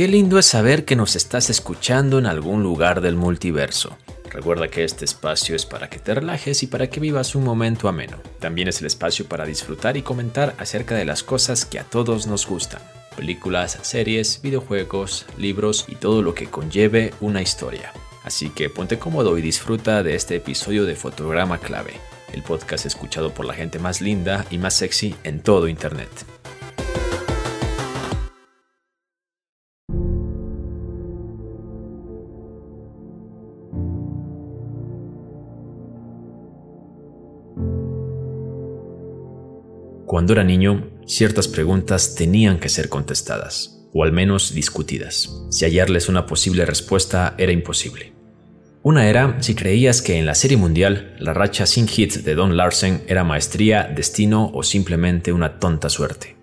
Qué lindo es saber que nos estás escuchando en algún lugar del multiverso. Recuerda que este espacio es para que te relajes y para que vivas un momento ameno. También es el espacio para disfrutar y comentar acerca de las cosas que a todos nos gustan. Películas, series, videojuegos, libros y todo lo que conlleve una historia. Así que ponte cómodo y disfruta de este episodio de Fotograma Clave, el podcast escuchado por la gente más linda y más sexy en todo Internet. Cuando era niño, ciertas preguntas tenían que ser contestadas, o al menos discutidas. Si hallarles una posible respuesta era imposible. Una era si creías que en la Serie Mundial la racha sin hits de Don Larsen era maestría, destino o simplemente una tonta suerte.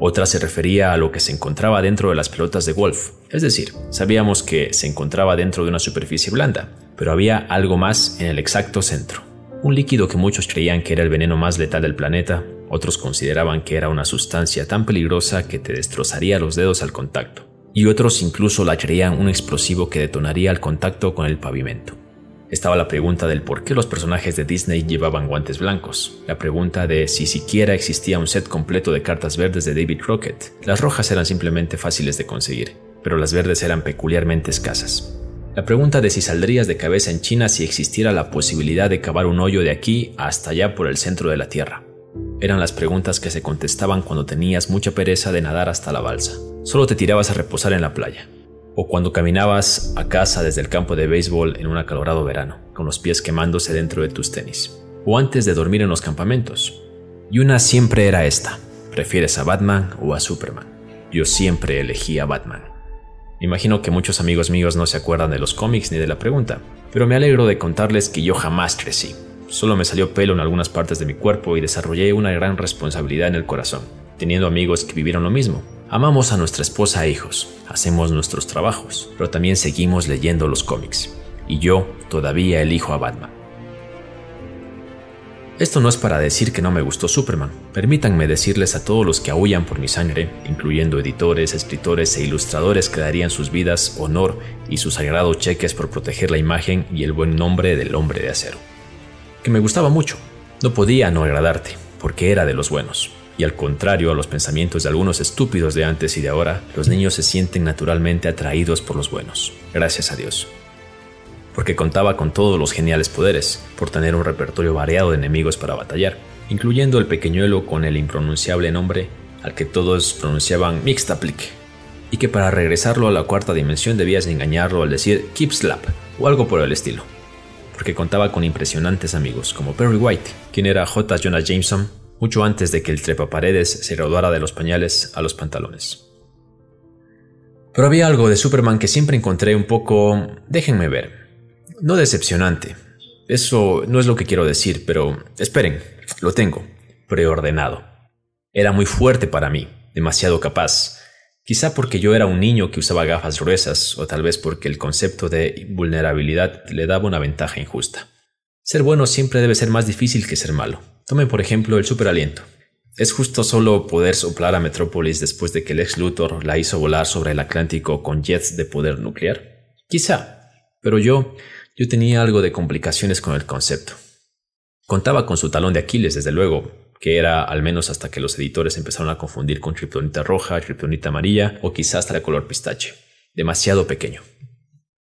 Otra se refería a lo que se encontraba dentro de las pelotas de golf, es decir, sabíamos que se encontraba dentro de una superficie blanda, pero había algo más en el exacto centro. Un líquido que muchos creían que era el veneno más letal del planeta, otros consideraban que era una sustancia tan peligrosa que te destrozaría los dedos al contacto, y otros incluso la creían un explosivo que detonaría al contacto con el pavimento. Estaba la pregunta del por qué los personajes de Disney llevaban guantes blancos, la pregunta de si siquiera existía un set completo de cartas verdes de David Crockett. Las rojas eran simplemente fáciles de conseguir, pero las verdes eran peculiarmente escasas. La pregunta de si saldrías de cabeza en China si existiera la posibilidad de cavar un hoyo de aquí hasta allá por el centro de la Tierra. Eran las preguntas que se contestaban cuando tenías mucha pereza de nadar hasta la balsa. Solo te tirabas a reposar en la playa. O cuando caminabas a casa desde el campo de béisbol en un acalorado verano, con los pies quemándose dentro de tus tenis. O antes de dormir en los campamentos. Y una siempre era esta. ¿Prefieres a Batman o a Superman? Yo siempre elegí a Batman. Imagino que muchos amigos míos no se acuerdan de los cómics ni de la pregunta, pero me alegro de contarles que yo jamás crecí. Solo me salió pelo en algunas partes de mi cuerpo y desarrollé una gran responsabilidad en el corazón, teniendo amigos que vivieron lo mismo. Amamos a nuestra esposa e hijos, hacemos nuestros trabajos, pero también seguimos leyendo los cómics. Y yo todavía elijo a Batman. Esto no es para decir que no me gustó Superman. Permítanme decirles a todos los que aullan por mi sangre, incluyendo editores, escritores e ilustradores que darían sus vidas, honor y sus sagrados cheques por proteger la imagen y el buen nombre del hombre de acero que me gustaba mucho. No podía no agradarte, porque era de los buenos. Y al contrario a los pensamientos de algunos estúpidos de antes y de ahora, los niños se sienten naturalmente atraídos por los buenos. Gracias a Dios. Porque contaba con todos los geniales poderes, por tener un repertorio variado de enemigos para batallar, incluyendo el pequeñuelo con el impronunciable nombre al que todos pronunciaban Mixtaplik, y que para regresarlo a la cuarta dimensión debías engañarlo al decir Keep Slap o algo por el estilo porque contaba con impresionantes amigos como Perry White, quien era J. Jonah Jameson mucho antes de que el trepaparedes se graduara de los pañales a los pantalones. Pero había algo de Superman que siempre encontré un poco, déjenme ver, no decepcionante. Eso no es lo que quiero decir, pero esperen, lo tengo, preordenado. Era muy fuerte para mí, demasiado capaz, Quizá porque yo era un niño que usaba gafas gruesas o tal vez porque el concepto de vulnerabilidad le daba una ventaja injusta. Ser bueno siempre debe ser más difícil que ser malo. Tomen por ejemplo el superaliento. ¿Es justo solo poder soplar a Metrópolis después de que el ex Luthor la hizo volar sobre el Atlántico con jets de poder nuclear? Quizá, pero yo, yo tenía algo de complicaciones con el concepto. Contaba con su talón de Aquiles, desde luego, que era al menos hasta que los editores empezaron a confundir con kriptonita roja, kriptonita amarilla o quizás hasta de color pistache. Demasiado pequeño.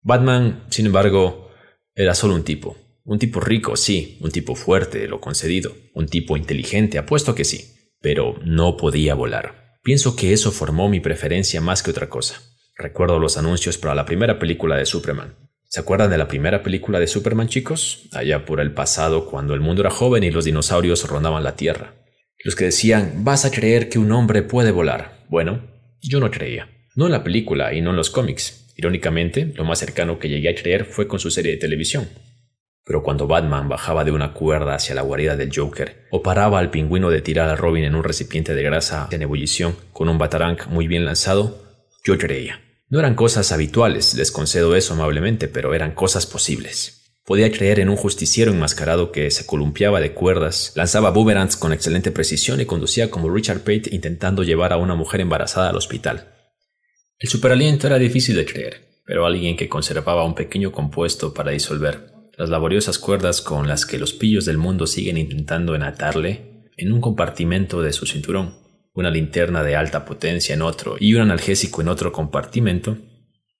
Batman, sin embargo, era solo un tipo. Un tipo rico, sí, un tipo fuerte, lo concedido, un tipo inteligente, apuesto que sí, pero no podía volar. Pienso que eso formó mi preferencia más que otra cosa. Recuerdo los anuncios para la primera película de Superman. ¿Se acuerdan de la primera película de Superman, chicos? Allá por el pasado, cuando el mundo era joven y los dinosaurios rondaban la Tierra. Los que decían, vas a creer que un hombre puede volar. Bueno, yo no creía. No en la película y no en los cómics. Irónicamente, lo más cercano que llegué a creer fue con su serie de televisión. Pero cuando Batman bajaba de una cuerda hacia la guarida del Joker, o paraba al pingüino de tirar a Robin en un recipiente de grasa en ebullición con un batarang muy bien lanzado, yo creía. No eran cosas habituales, les concedo eso amablemente, pero eran cosas posibles. Podía creer en un justiciero enmascarado que se columpiaba de cuerdas, lanzaba boomerangs con excelente precisión y conducía como Richard Pate intentando llevar a una mujer embarazada al hospital. El superaliento era difícil de creer, pero alguien que conservaba un pequeño compuesto para disolver las laboriosas cuerdas con las que los pillos del mundo siguen intentando enatarle en un compartimento de su cinturón, una linterna de alta potencia en otro y un analgésico en otro compartimento,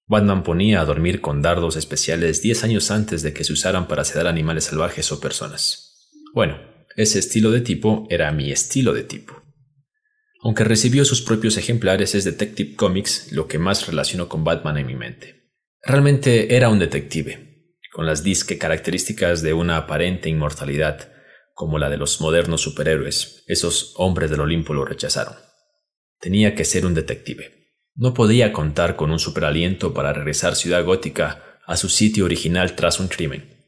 Batman ponía a dormir con dardos especiales 10 años antes de que se usaran para sedar animales salvajes o personas. Bueno, ese estilo de tipo era mi estilo de tipo. Aunque recibió sus propios ejemplares, es Detective Comics lo que más relacionó con Batman en mi mente. Realmente era un detective, con las disque características de una aparente inmortalidad, como la de los modernos superhéroes. Esos hombres del Olimpo lo rechazaron. Tenía que ser un detective. No podía contar con un superaliento para regresar Ciudad Gótica a su sitio original tras un crimen.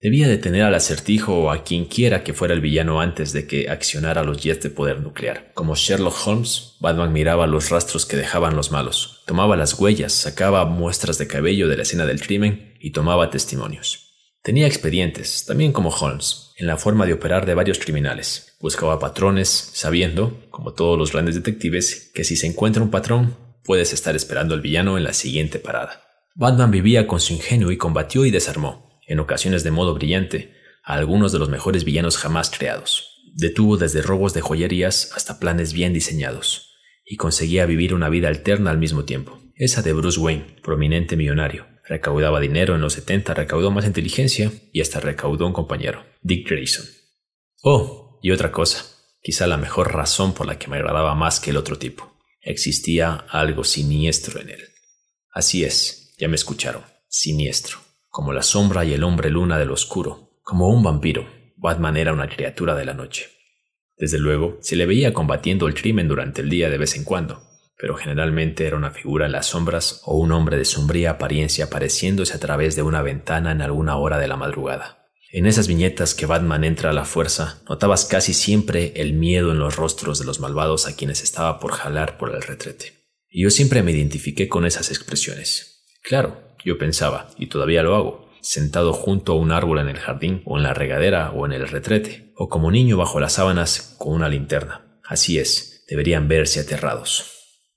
Debía detener al acertijo o a quien quiera que fuera el villano antes de que accionara los jets de poder nuclear. Como Sherlock Holmes, Batman miraba los rastros que dejaban los malos, tomaba las huellas, sacaba muestras de cabello de la escena del crimen y tomaba testimonios. Tenía expedientes, también como Holmes, en la forma de operar de varios criminales. Buscaba patrones, sabiendo, como todos los grandes detectives, que si se encuentra un patrón, puedes estar esperando al villano en la siguiente parada. Batman vivía con su ingenio y combatió y desarmó en ocasiones de modo brillante, a algunos de los mejores villanos jamás creados. Detuvo desde robos de joyerías hasta planes bien diseñados, y conseguía vivir una vida alterna al mismo tiempo. Esa de Bruce Wayne, prominente millonario. Recaudaba dinero en los 70, recaudó más inteligencia y hasta recaudó un compañero, Dick Grayson. Oh, y otra cosa, quizá la mejor razón por la que me agradaba más que el otro tipo. Existía algo siniestro en él. Así es, ya me escucharon, siniestro como la sombra y el hombre luna del oscuro, como un vampiro. Batman era una criatura de la noche. Desde luego, se le veía combatiendo el crimen durante el día de vez en cuando, pero generalmente era una figura en las sombras o un hombre de sombría apariencia apareciéndose a través de una ventana en alguna hora de la madrugada. En esas viñetas que Batman entra a la fuerza, notabas casi siempre el miedo en los rostros de los malvados a quienes estaba por jalar por el retrete. Y yo siempre me identifiqué con esas expresiones. Claro, yo pensaba, y todavía lo hago, sentado junto a un árbol en el jardín, o en la regadera, o en el retrete, o como niño bajo las sábanas con una linterna. Así es, deberían verse aterrados.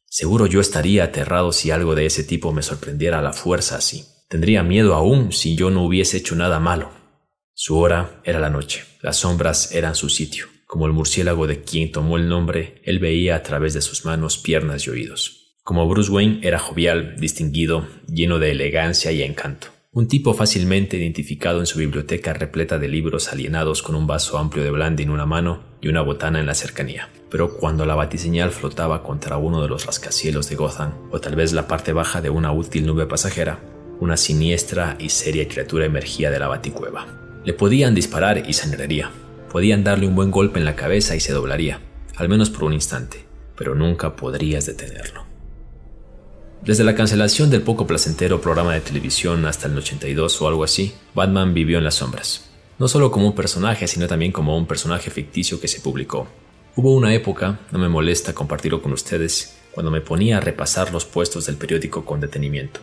Seguro yo estaría aterrado si algo de ese tipo me sorprendiera a la fuerza así. Tendría miedo aún si yo no hubiese hecho nada malo. Su hora era la noche, las sombras eran su sitio. Como el murciélago de quien tomó el nombre, él veía a través de sus manos, piernas y oídos. Como Bruce Wayne era jovial, distinguido, lleno de elegancia y encanto. Un tipo fácilmente identificado en su biblioteca repleta de libros alienados con un vaso amplio de brandy en una mano y una botana en la cercanía. Pero cuando la batiseñal flotaba contra uno de los rascacielos de Gotham, o tal vez la parte baja de una útil nube pasajera, una siniestra y seria criatura emergía de la baticueva. Le podían disparar y sangraría. Podían darle un buen golpe en la cabeza y se doblaría, al menos por un instante, pero nunca podrías detenerlo. Desde la cancelación del poco placentero programa de televisión hasta el 82 o algo así, Batman vivió en las sombras. No solo como un personaje, sino también como un personaje ficticio que se publicó. Hubo una época, no me molesta compartirlo con ustedes, cuando me ponía a repasar los puestos del periódico con detenimiento.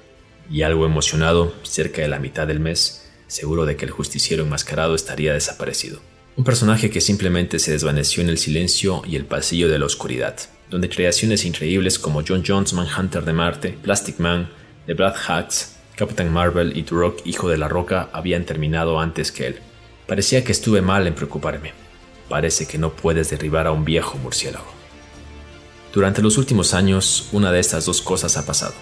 Y algo emocionado, cerca de la mitad del mes, seguro de que el justiciero enmascarado estaría desaparecido. Un personaje que simplemente se desvaneció en el silencio y el pasillo de la oscuridad donde creaciones increíbles como John Jones Manhunter de Marte, Plastic Man, The Black Hats, Captain Marvel y Turok Hijo de la Roca habían terminado antes que él. Parecía que estuve mal en preocuparme. Parece que no puedes derribar a un viejo murciélago. Durante los últimos años, una de estas dos cosas ha pasado.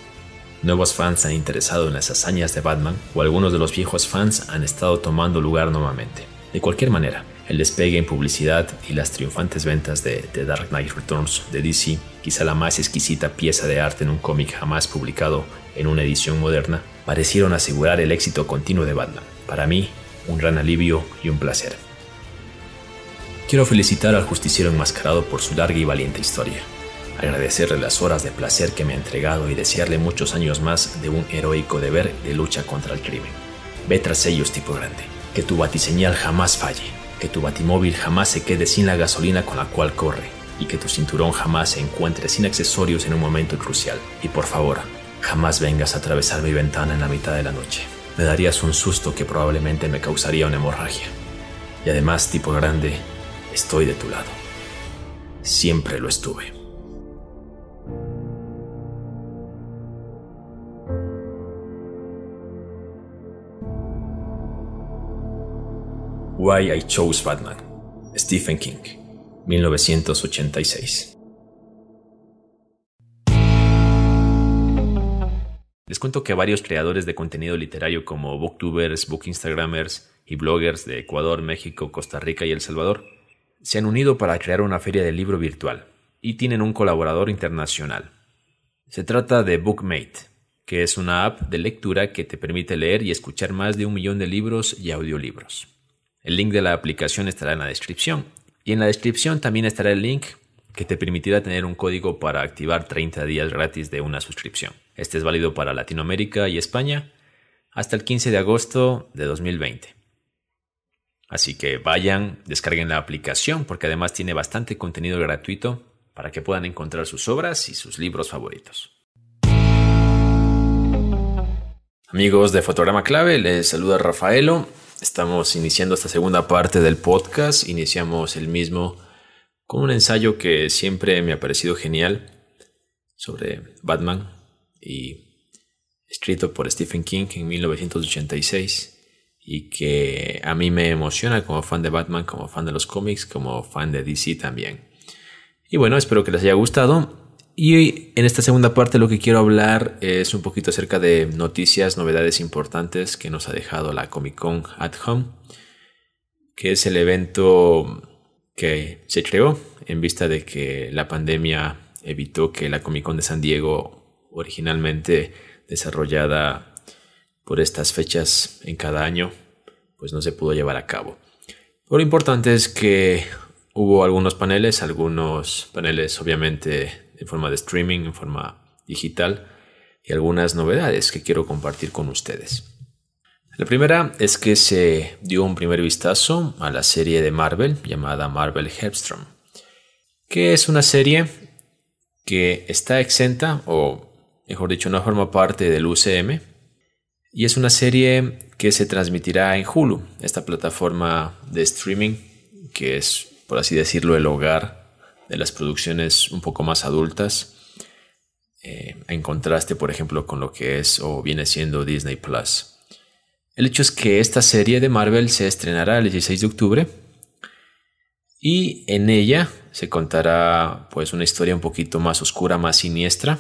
Nuevos fans han interesado en las hazañas de Batman o algunos de los viejos fans han estado tomando lugar nuevamente. De cualquier manera, el despegue en publicidad y las triunfantes ventas de The Dark Knight Returns de DC, quizá la más exquisita pieza de arte en un cómic jamás publicado en una edición moderna, parecieron asegurar el éxito continuo de Batman. Para mí, un gran alivio y un placer. Quiero felicitar al justiciero enmascarado por su larga y valiente historia, agradecerle las horas de placer que me ha entregado y desearle muchos años más de un heroico deber de lucha contra el crimen. Ve tras ellos, tipo grande, que tu batiseñal jamás falle que tu batimóvil jamás se quede sin la gasolina con la cual corre y que tu cinturón jamás se encuentre sin accesorios en un momento crucial. Y por favor, jamás vengas a atravesar mi ventana en la mitad de la noche. Me darías un susto que probablemente me causaría una hemorragia. Y además, tipo grande, estoy de tu lado. Siempre lo estuve. Why I Chose Batman, Stephen King, 1986. Les cuento que varios creadores de contenido literario como booktubers, book instagramers y bloggers de Ecuador, México, Costa Rica y El Salvador se han unido para crear una feria del libro virtual y tienen un colaborador internacional. Se trata de Bookmate, que es una app de lectura que te permite leer y escuchar más de un millón de libros y audiolibros. El link de la aplicación estará en la descripción. Y en la descripción también estará el link que te permitirá tener un código para activar 30 días gratis de una suscripción. Este es válido para Latinoamérica y España hasta el 15 de agosto de 2020. Así que vayan, descarguen la aplicación porque además tiene bastante contenido gratuito para que puedan encontrar sus obras y sus libros favoritos. Amigos de Fotograma Clave, les saluda Rafaelo Estamos iniciando esta segunda parte del podcast. Iniciamos el mismo con un ensayo que siempre me ha parecido genial sobre Batman y escrito por Stephen King en 1986 y que a mí me emociona como fan de Batman, como fan de los cómics, como fan de DC también. Y bueno, espero que les haya gustado. Y en esta segunda parte lo que quiero hablar es un poquito acerca de noticias, novedades importantes que nos ha dejado la Comic Con at Home, que es el evento que se creó en vista de que la pandemia evitó que la Comic Con de San Diego, originalmente desarrollada por estas fechas en cada año, pues no se pudo llevar a cabo. Lo importante es que hubo algunos paneles, algunos paneles obviamente en forma de streaming, en forma digital y algunas novedades que quiero compartir con ustedes. La primera es que se dio un primer vistazo a la serie de Marvel llamada Marvel Headstrom, que es una serie que está exenta o mejor dicho no forma parte del UCM y es una serie que se transmitirá en Hulu, esta plataforma de streaming que es por así decirlo el hogar de las producciones un poco más adultas, eh, en contraste, por ejemplo, con lo que es o viene siendo Disney Plus. El hecho es que esta serie de Marvel se estrenará el 16 de octubre y en ella se contará pues una historia un poquito más oscura, más siniestra,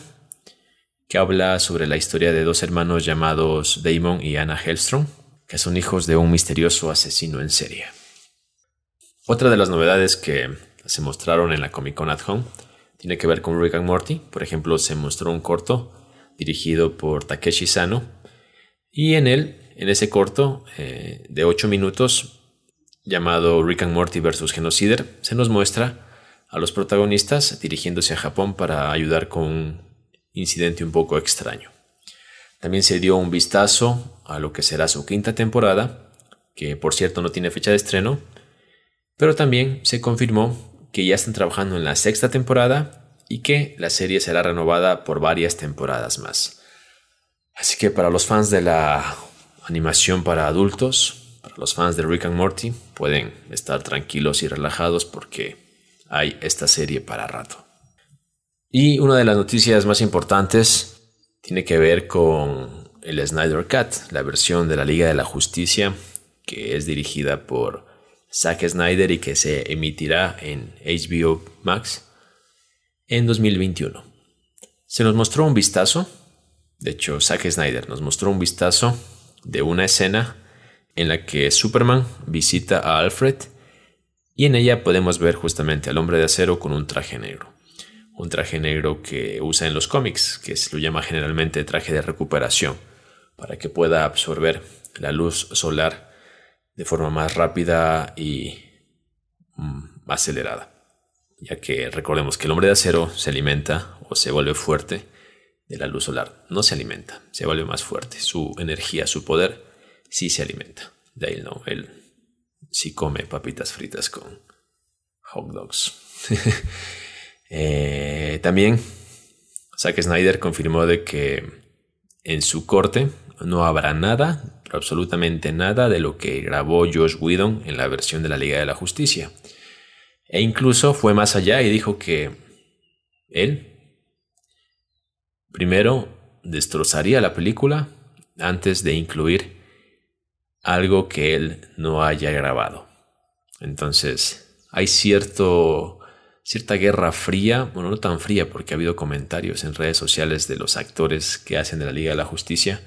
que habla sobre la historia de dos hermanos llamados Damon y Anna Hellstrom, que son hijos de un misterioso asesino en serie. Otra de las novedades que se mostraron en la Comic Con at Home tiene que ver con Rick and Morty. Por ejemplo, se mostró un corto dirigido por Takeshi Sano y en él, en ese corto eh, de 8 minutos llamado Rick and Morty vs. Genocider, se nos muestra a los protagonistas dirigiéndose a Japón para ayudar con un incidente un poco extraño. También se dio un vistazo a lo que será su quinta temporada, que por cierto no tiene fecha de estreno, pero también se confirmó que ya están trabajando en la sexta temporada y que la serie será renovada por varias temporadas más. Así que para los fans de la animación para adultos, para los fans de Rick and Morty, pueden estar tranquilos y relajados porque hay esta serie para rato. Y una de las noticias más importantes tiene que ver con el Snyder Cut, la versión de la Liga de la Justicia que es dirigida por Zack Snyder y que se emitirá en HBO Max en 2021. Se nos mostró un vistazo, de hecho Zack Snyder nos mostró un vistazo de una escena en la que Superman visita a Alfred y en ella podemos ver justamente al hombre de acero con un traje negro. Un traje negro que usa en los cómics, que se lo llama generalmente traje de recuperación, para que pueda absorber la luz solar de forma más rápida y mm, acelerada. Ya que recordemos que el hombre de acero se alimenta o se vuelve fuerte de la luz solar. No se alimenta, se vuelve más fuerte. Su energía, su poder, sí se alimenta. De ahí no, él sí come papitas fritas con hot dogs. Eh, también Zack Snyder confirmó de que en su corte no habrá nada absolutamente nada de lo que grabó Josh Whedon en la versión de la Liga de la Justicia. E incluso fue más allá y dijo que él primero destrozaría la película antes de incluir algo que él no haya grabado. Entonces, hay cierto, cierta guerra fría, bueno, no tan fría porque ha habido comentarios en redes sociales de los actores que hacen de la Liga de la Justicia,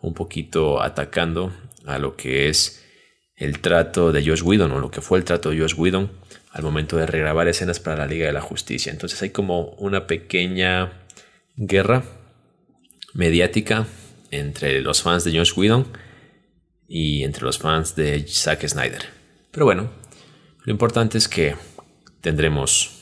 un poquito atacando a lo que es el trato de Josh Whedon o lo que fue el trato de Josh Whedon al momento de regrabar escenas para la Liga de la Justicia. Entonces hay como una pequeña guerra mediática entre los fans de Josh Whedon y entre los fans de Zack Snyder. Pero bueno, lo importante es que tendremos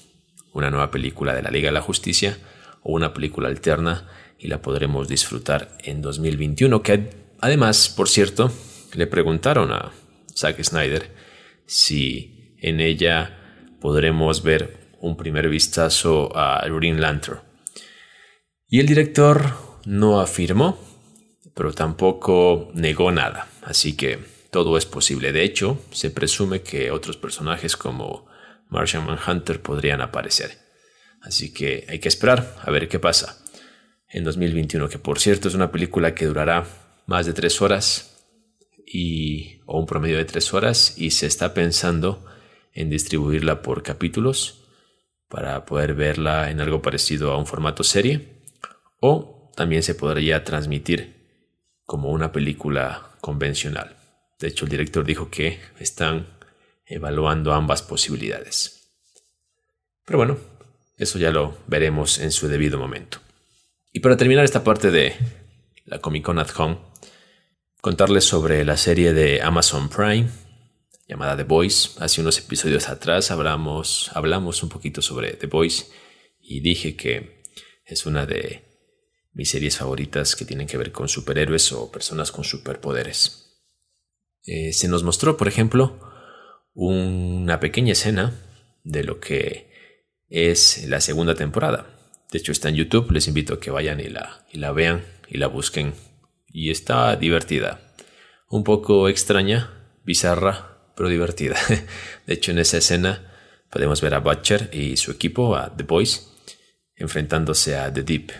una nueva película de la Liga de la Justicia o una película alterna y la podremos disfrutar en 2021, que además, por cierto, le preguntaron a Zack Snyder si en ella podremos ver un primer vistazo a Green Lantern. Y el director no afirmó, pero tampoco negó nada, así que todo es posible. De hecho, se presume que otros personajes como Martian Manhunter podrían aparecer. Así que hay que esperar a ver qué pasa en 2021, que por cierto es una película que durará más de tres horas y, o un promedio de tres horas y se está pensando en distribuirla por capítulos para poder verla en algo parecido a un formato serie o también se podría transmitir como una película convencional. De hecho, el director dijo que están evaluando ambas posibilidades. Pero bueno, eso ya lo veremos en su debido momento. Y para terminar esta parte de la Comic Con at Home, contarles sobre la serie de Amazon Prime llamada The Voice. Hace unos episodios atrás hablamos, hablamos un poquito sobre The Voice y dije que es una de mis series favoritas que tienen que ver con superhéroes o personas con superpoderes. Eh, se nos mostró, por ejemplo, una pequeña escena de lo que es la segunda temporada. De hecho, está en YouTube. Les invito a que vayan y la, y la vean y la busquen. Y está divertida. Un poco extraña, bizarra, pero divertida. De hecho, en esa escena podemos ver a Butcher y su equipo, a The Boys, enfrentándose a The Deep,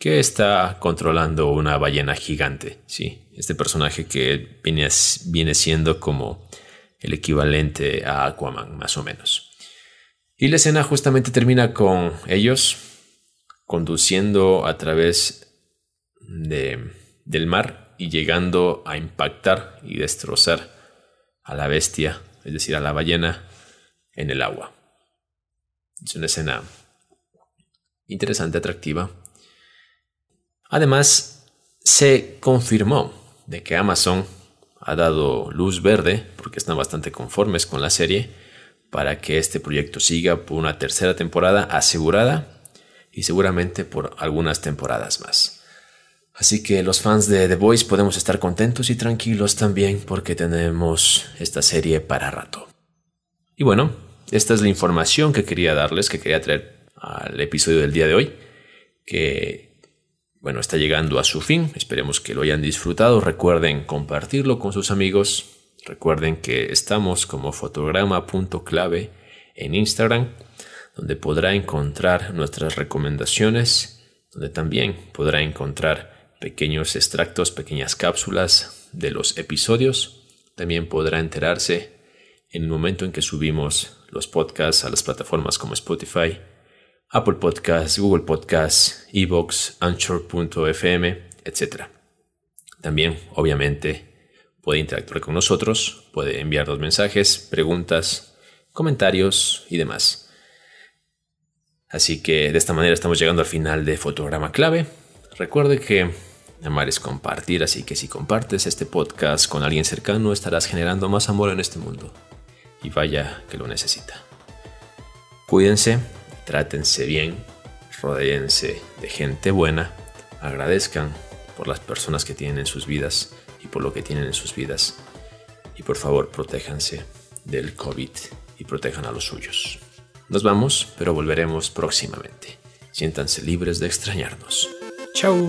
que está controlando una ballena gigante. Sí, este personaje que viene, viene siendo como el equivalente a Aquaman, más o menos. Y la escena justamente termina con ellos conduciendo a través de, del mar y llegando a impactar y destrozar a la bestia, es decir, a la ballena, en el agua. Es una escena interesante, atractiva. Además, se confirmó de que Amazon ha dado luz verde, porque están bastante conformes con la serie, para que este proyecto siga por una tercera temporada asegurada y seguramente por algunas temporadas más. Así que los fans de The Voice podemos estar contentos y tranquilos también porque tenemos esta serie para rato. Y bueno, esta es la información que quería darles, que quería traer al episodio del día de hoy, que bueno, está llegando a su fin. Esperemos que lo hayan disfrutado. Recuerden compartirlo con sus amigos. Recuerden que estamos como fotograma.clave en Instagram, donde podrá encontrar nuestras recomendaciones, donde también podrá encontrar pequeños extractos, pequeñas cápsulas de los episodios. También podrá enterarse en el momento en que subimos los podcasts a las plataformas como Spotify, Apple Podcasts, Google Podcasts, Evox, Anchor.fm, etc. También, obviamente, puede interactuar con nosotros, puede enviarnos mensajes, preguntas, comentarios y demás. Así que de esta manera estamos llegando al final de Fotograma Clave. Recuerde que Amar es compartir, así que si compartes este podcast con alguien cercano estarás generando más amor en este mundo. Y vaya que lo necesita. Cuídense, trátense bien, rodeense de gente buena, agradezcan por las personas que tienen en sus vidas y por lo que tienen en sus vidas. Y por favor, protéjanse del COVID y protejan a los suyos. Nos vamos, pero volveremos próximamente. Siéntanse libres de extrañarnos. Chao.